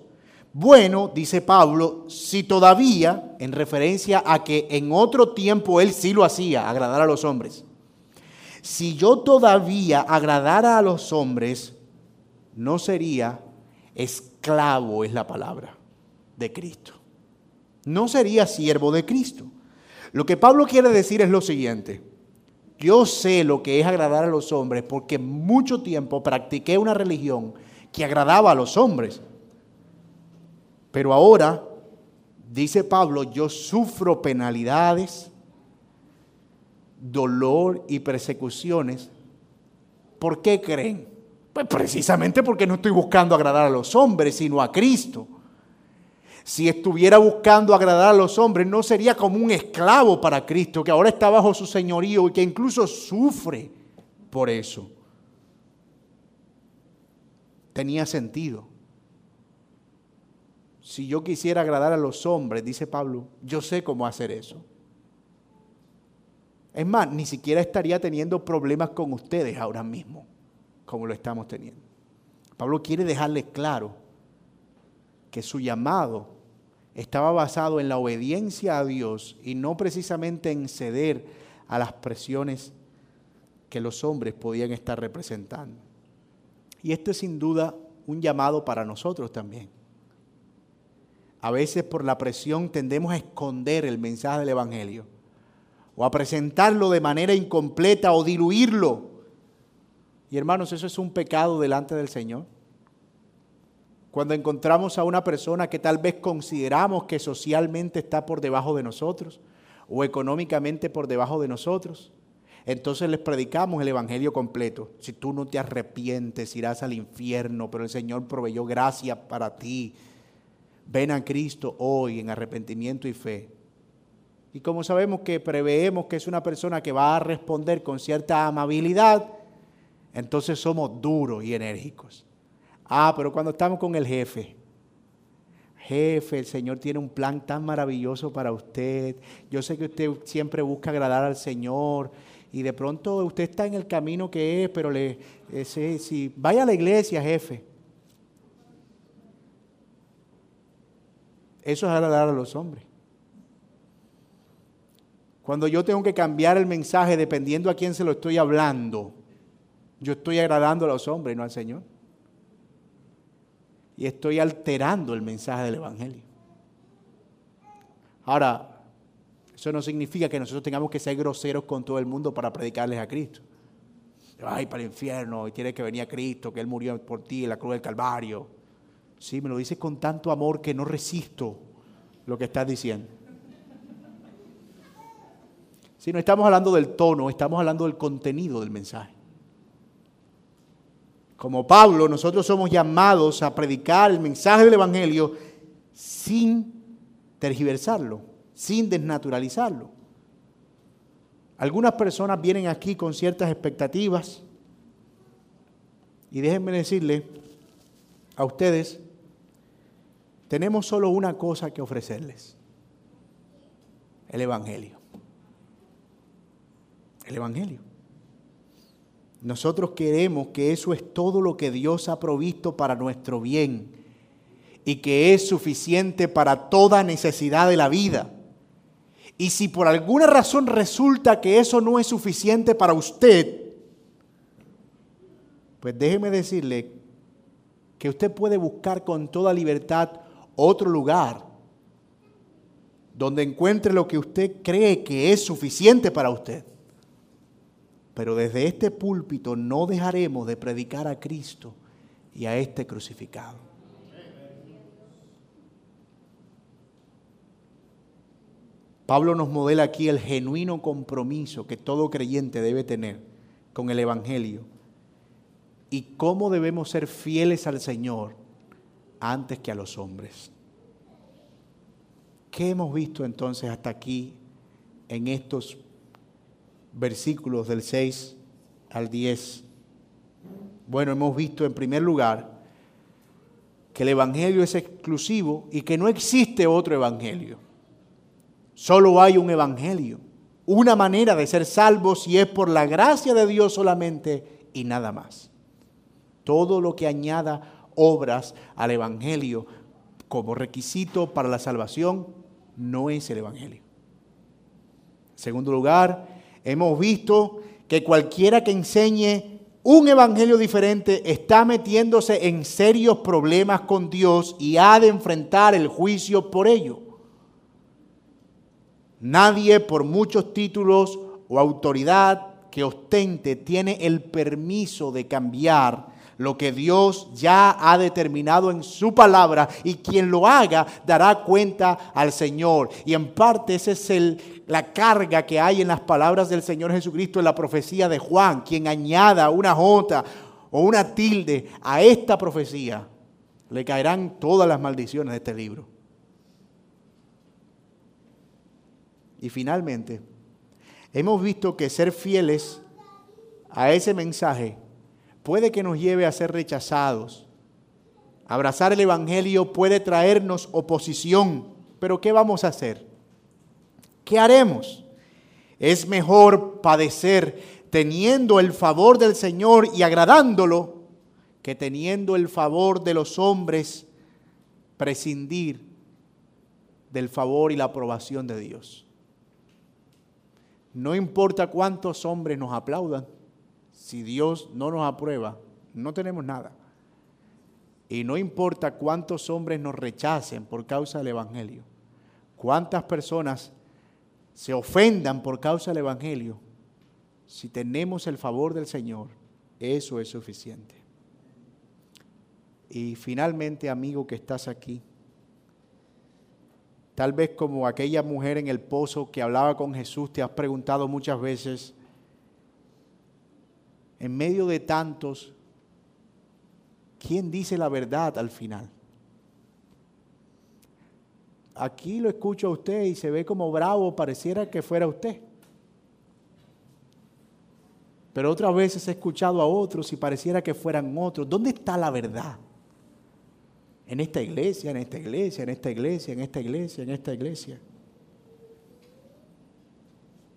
Bueno, dice Pablo, si todavía, en referencia a que en otro tiempo él sí lo hacía, agradar a los hombres, si yo todavía agradara a los hombres, no sería esclavo, es la palabra, de Cristo. No sería siervo de Cristo. Lo que Pablo quiere decir es lo siguiente. Yo sé lo que es agradar a los hombres porque mucho tiempo practiqué una religión que agradaba a los hombres. Pero ahora, dice Pablo, yo sufro penalidades, dolor y persecuciones. ¿Por qué creen? Pues precisamente porque no estoy buscando agradar a los hombres, sino a Cristo si estuviera buscando agradar a los hombres, no sería como un esclavo para Cristo, que ahora está bajo su señorío y que incluso sufre por eso. Tenía sentido. si yo quisiera agradar a los hombres, dice Pablo, yo sé cómo hacer eso. Es más, ni siquiera estaría teniendo problemas con ustedes ahora mismo, como lo estamos teniendo. Pablo quiere dejarles claro que su llamado estaba basado en la obediencia a Dios y no precisamente en ceder a las presiones que los hombres podían estar representando. Y esto es sin duda un llamado para nosotros también. A veces por la presión tendemos a esconder el mensaje del Evangelio o a presentarlo de manera incompleta o diluirlo. Y hermanos, eso es un pecado delante del Señor. Cuando encontramos a una persona que tal vez consideramos que socialmente está por debajo de nosotros o económicamente por debajo de nosotros, entonces les predicamos el Evangelio completo. Si tú no te arrepientes, irás al infierno, pero el Señor proveyó gracia para ti. Ven a Cristo hoy en arrepentimiento y fe. Y como sabemos que preveemos que es una persona que va a responder con cierta amabilidad, entonces somos duros y enérgicos. Ah, pero cuando estamos con el jefe, jefe, el Señor tiene un plan tan maravilloso para usted. Yo sé que usted siempre busca agradar al Señor y de pronto usted está en el camino que es, pero le, ese, si vaya a la iglesia, jefe. Eso es agradar a los hombres. Cuando yo tengo que cambiar el mensaje dependiendo a quién se lo estoy hablando, yo estoy agradando a los hombres, no al Señor. Y estoy alterando el mensaje del Evangelio. Ahora, eso no significa que nosotros tengamos que ser groseros con todo el mundo para predicarles a Cristo. Ay, para el infierno, y tiene que venir a Cristo, que Él murió por ti en la cruz del Calvario. Sí, me lo dices con tanto amor que no resisto lo que estás diciendo. Si no estamos hablando del tono, estamos hablando del contenido del mensaje. Como Pablo, nosotros somos llamados a predicar el mensaje del Evangelio sin tergiversarlo sin desnaturalizarlo. Algunas personas vienen aquí con ciertas expectativas y déjenme decirle a ustedes, tenemos solo una cosa que ofrecerles, el Evangelio. El Evangelio. Nosotros queremos que eso es todo lo que Dios ha provisto para nuestro bien y que es suficiente para toda necesidad de la vida. Y si por alguna razón resulta que eso no es suficiente para usted, pues déjeme decirle que usted puede buscar con toda libertad otro lugar donde encuentre lo que usted cree que es suficiente para usted. Pero desde este púlpito no dejaremos de predicar a Cristo y a este crucificado. Pablo nos modela aquí el genuino compromiso que todo creyente debe tener con el Evangelio y cómo debemos ser fieles al Señor antes que a los hombres. ¿Qué hemos visto entonces hasta aquí en estos versículos del 6 al 10? Bueno, hemos visto en primer lugar que el Evangelio es exclusivo y que no existe otro Evangelio. Solo hay un evangelio, una manera de ser salvos y es por la gracia de Dios solamente y nada más. Todo lo que añada obras al evangelio como requisito para la salvación no es el evangelio. En segundo lugar, hemos visto que cualquiera que enseñe un evangelio diferente está metiéndose en serios problemas con Dios y ha de enfrentar el juicio por ello. Nadie por muchos títulos o autoridad que ostente tiene el permiso de cambiar lo que Dios ya ha determinado en su palabra y quien lo haga dará cuenta al Señor. Y en parte esa es la carga que hay en las palabras del Señor Jesucristo en la profecía de Juan. Quien añada una jota o una tilde a esta profecía, le caerán todas las maldiciones de este libro. Y finalmente, hemos visto que ser fieles a ese mensaje puede que nos lleve a ser rechazados, Abrazar el Evangelio puede traernos oposición, pero ¿qué vamos a hacer? ¿Qué haremos? Es mejor padecer teniendo el favor del Señor y agradándolo que teniendo el favor de los hombres prescindir del favor y la aprobación de Dios. No importa cuántos hombres nos aplaudan, si Dios no nos aprueba, no tenemos nada. Y no importa cuántos hombres nos rechacen por causa del Evangelio, cuántas personas se ofendan por causa del Evangelio, si tenemos el favor del Señor, eso es suficiente. Y finalmente, amigo que estás aquí, tal vez como aquella mujer en el pozo que hablaba con Jesús, te has preguntado muchas veces, en medio de tantos, ¿quién dice la verdad al final? Aquí lo escucho a usted y se ve como bravo, pareciera que fuera usted. Pero otras veces he escuchado a otros y pareciera que fueran otros. ¿Dónde está la verdad? En esta iglesia, en esta iglesia, en esta iglesia, en esta iglesia, en esta iglesia.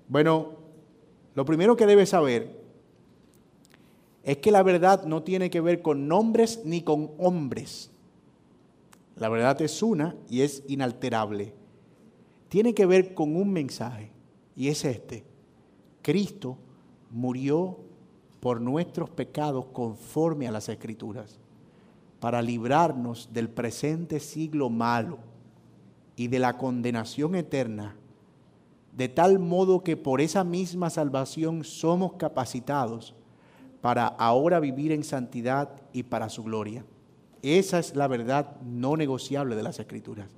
Bueno, lo primero que debes saber es que la verdad no tiene que ver con nombres ni con hombres. La verdad es una y es inalterable. Tiene que ver con un mensaje y es este. Cristo murió por nuestros pecados conforme a las escrituras, para librarnos del presente siglo malo y de la condenación eterna, de tal modo que por esa misma salvación somos capacitados para ahora vivir en santidad y para su gloria. Esa es la verdad no negociable de las Escrituras.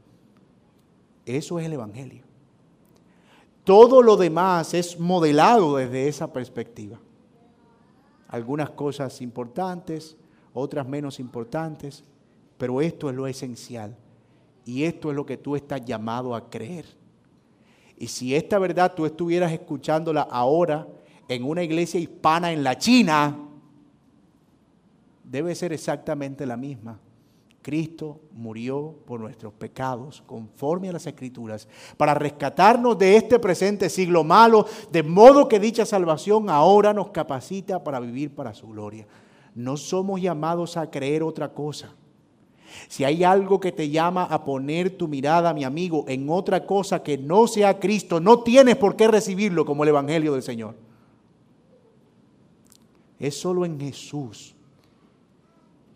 Eso es el Evangelio. Todo lo demás es modelado desde esa perspectiva. Algunas cosas importantes, otras menos importantes, pero esto es lo esencial. Y esto es lo que tú estás llamado a creer. Y si esta verdad tú estuvieras escuchándola ahora, en una iglesia hispana en la China debe ser exactamente la misma. Cristo murió por nuestros pecados, conforme a las Escrituras, para rescatarnos de este presente siglo malo, de modo que dicha salvación ahora nos capacita para vivir para su gloria. No somos llamados a creer otra cosa. Si hay algo que te llama a poner tu mirada, mi amigo, en otra cosa que no sea Cristo, no tienes por qué recibirlo como el Evangelio del Señor. Es solo en Jesús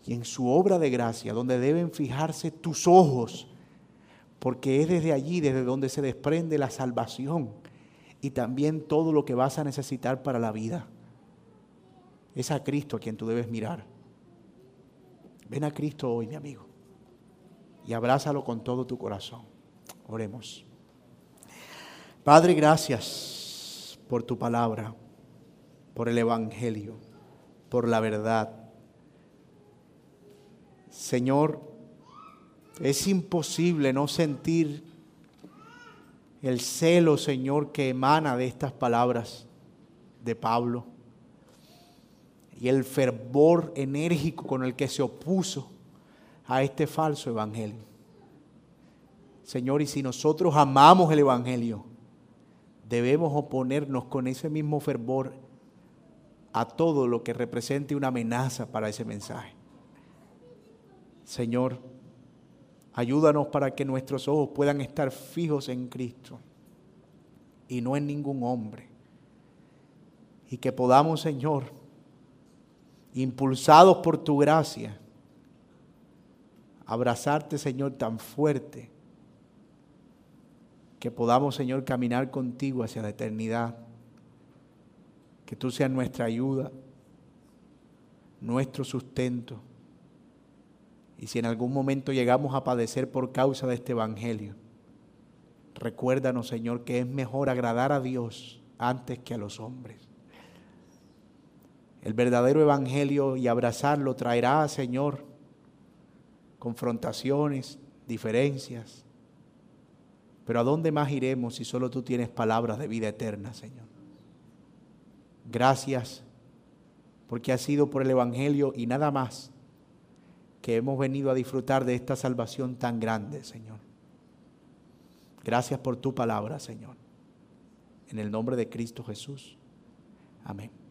y en su obra de gracia donde deben fijarse tus ojos, porque es desde allí, desde donde se desprende la salvación y también todo lo que vas a necesitar para la vida. Es a Cristo a quien tú debes mirar. Ven a Cristo hoy, mi amigo, y abrázalo con todo tu corazón. Oremos. Padre, gracias por tu palabra, por el Evangelio por la verdad. Señor, es imposible no sentir el celo, Señor, que emana de estas palabras de Pablo y el fervor enérgico con el que se opuso a este falso evangelio. Señor, y si nosotros amamos el evangelio, debemos oponernos con ese mismo fervor a todo lo que represente una amenaza para ese mensaje. Señor, ayúdanos para que nuestros ojos puedan estar fijos en Cristo y no en ningún hombre. Y que podamos, Señor, impulsados por tu gracia, abrazarte, Señor, tan fuerte, que podamos, Señor, caminar contigo hacia la eternidad que tú seas nuestra ayuda, nuestro sustento. Y si en algún momento llegamos a padecer por causa de este Evangelio, recuérdanos, Señor, que es mejor agradar a Dios antes que a los hombres. El verdadero Evangelio y abrazarlo traerá, Señor, confrontaciones, diferencias. Pero ¿a dónde más iremos si solo tú tienes palabras de vida eterna, Señor? Gracias porque ha sido por el Evangelio y nada más que hemos venido a disfrutar de esta salvación tan grande, Señor. Gracias por tu palabra, Señor. En el nombre de Cristo Jesús. Amén.